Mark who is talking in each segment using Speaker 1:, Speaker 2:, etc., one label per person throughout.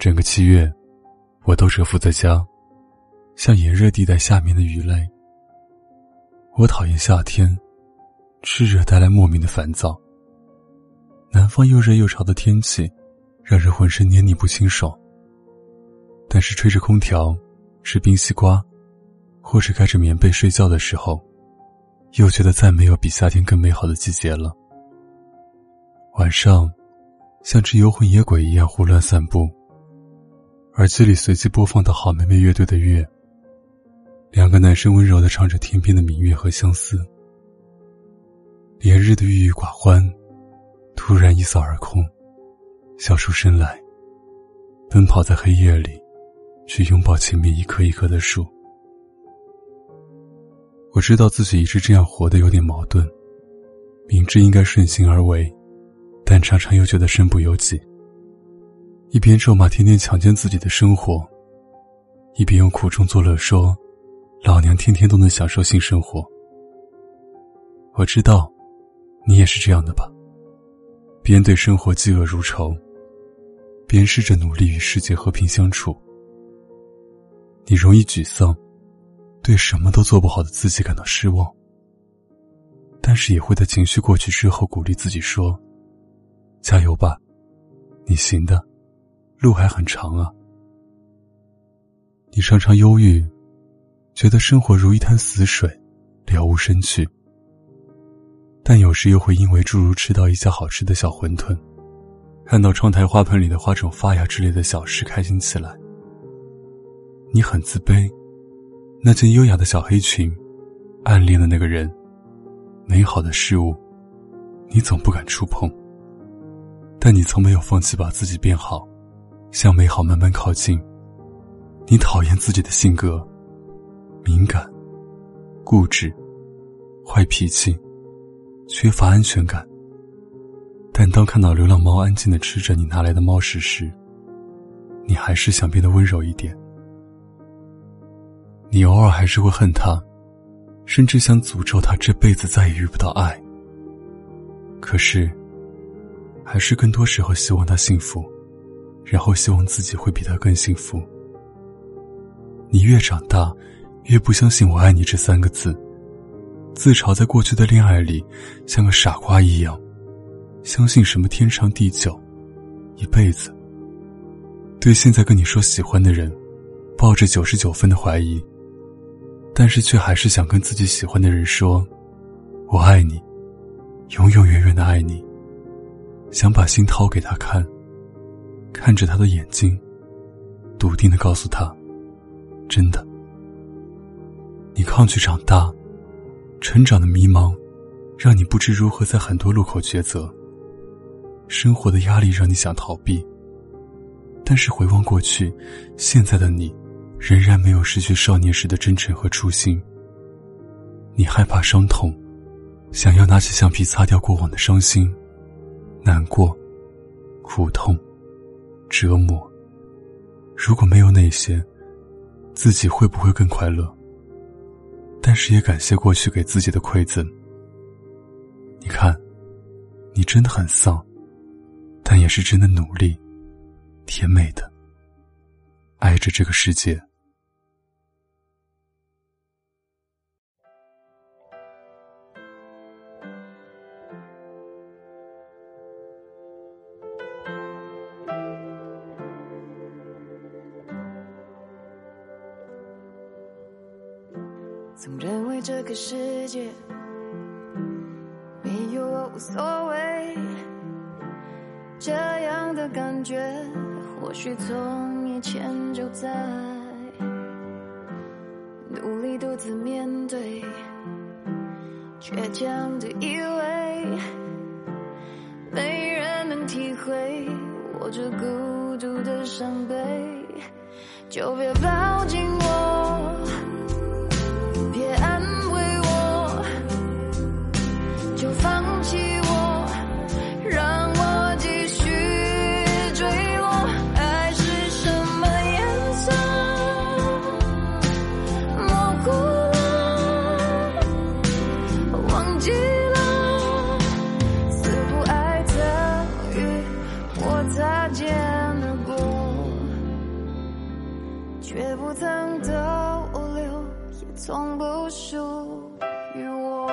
Speaker 1: 整个七月，我都蛰伏在家，像炎热地带下面的鱼类。我讨厌夏天，炽热带来莫名的烦躁。南方又热又潮的天气，让人浑身黏腻不清爽。但是吹着空调，吃冰西瓜，或是盖着棉被睡觉的时候，又觉得再没有比夏天更美好的季节了。晚上，像只游魂野鬼一样胡乱散步。耳机里随机播放的好妹妹乐队的《月》，两个男生温柔的唱着天边的明月和相思。连日的郁郁寡欢，突然一扫而空，笑出声来。奔跑在黑夜里，去拥抱前面一棵一棵的树。我知道自己一直这样活得有点矛盾，明知应该顺心而为。但常常又觉得身不由己。一边咒骂天天强奸自己的生活，一边用苦中作乐说：“老娘天天都能享受性生活。”我知道，你也是这样的吧？边对生活嫉恶如仇，边试着努力与世界和平相处。你容易沮丧，对什么都做不好的自己感到失望，但是也会在情绪过去之后鼓励自己说。加油吧，你行的，路还很长啊。你常常忧郁，觉得生活如一滩死水，了无生趣。但有时又会因为诸如吃到一些好吃的小馄饨，看到窗台花盆里的花种发芽之类的小事开心起来。你很自卑，那件优雅的小黑裙，暗恋的那个人，美好的事物，你总不敢触碰。但你从没有放弃把自己变好，向美好慢慢靠近。你讨厌自己的性格，敏感、固执、坏脾气、缺乏安全感。但当看到流浪猫安静的吃着你拿来的猫食时，你还是想变得温柔一点。你偶尔还是会恨他，甚至想诅咒他这辈子再也遇不到爱。可是。还是更多时候希望他幸福，然后希望自己会比他更幸福。你越长大，越不相信“我爱你”这三个字，自嘲在过去的恋爱里像个傻瓜一样，相信什么天长地久，一辈子。对现在跟你说喜欢的人，抱着九十九分的怀疑，但是却还是想跟自己喜欢的人说：“我爱你，永永远远的爱你。”想把心掏给他看，看着他的眼睛，笃定的告诉他：“真的。”你抗拒长大，成长的迷茫，让你不知如何在很多路口抉择。生活的压力让你想逃避，但是回望过去，现在的你，仍然没有失去少年时的真诚和初心。你害怕伤痛，想要拿起橡皮擦掉过往的伤心。难过、苦痛、折磨。如果没有那些，自己会不会更快乐？但是也感谢过去给自己的馈赠。你看，你真的很丧，但也是真的努力，甜美的，爱着这个世界。
Speaker 2: 总认为这个世界没有我无所谓，这样的感觉或许从以前就在。努力独自面对，倔强的以为没人能体会我这孤独的伤悲，就别抱紧我却不曾逗留，也从不属于我。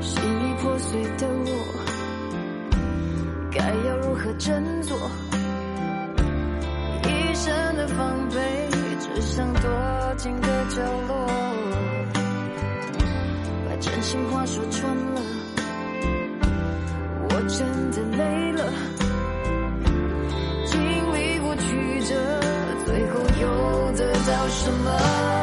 Speaker 2: 心已破碎的我，该要如何振作？一身的防备。静的角落，把真心话说穿了。我真的累了，经历过曲折，最后又得到什么？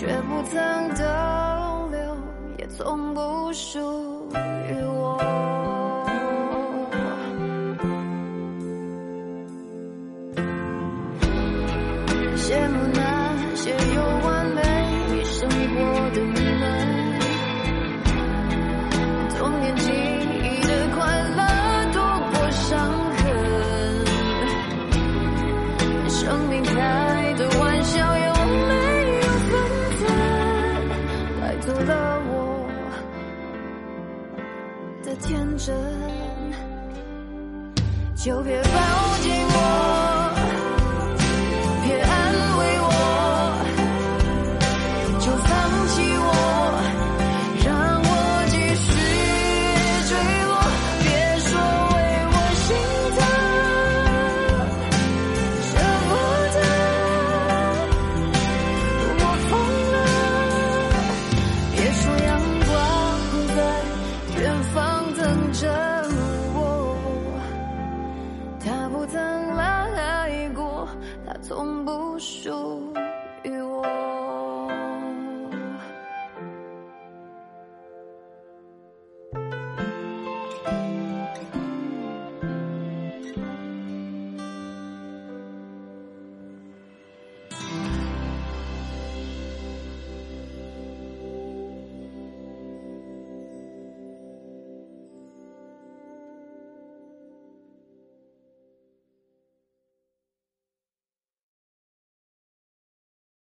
Speaker 2: 却不曾逗留也从不属于我。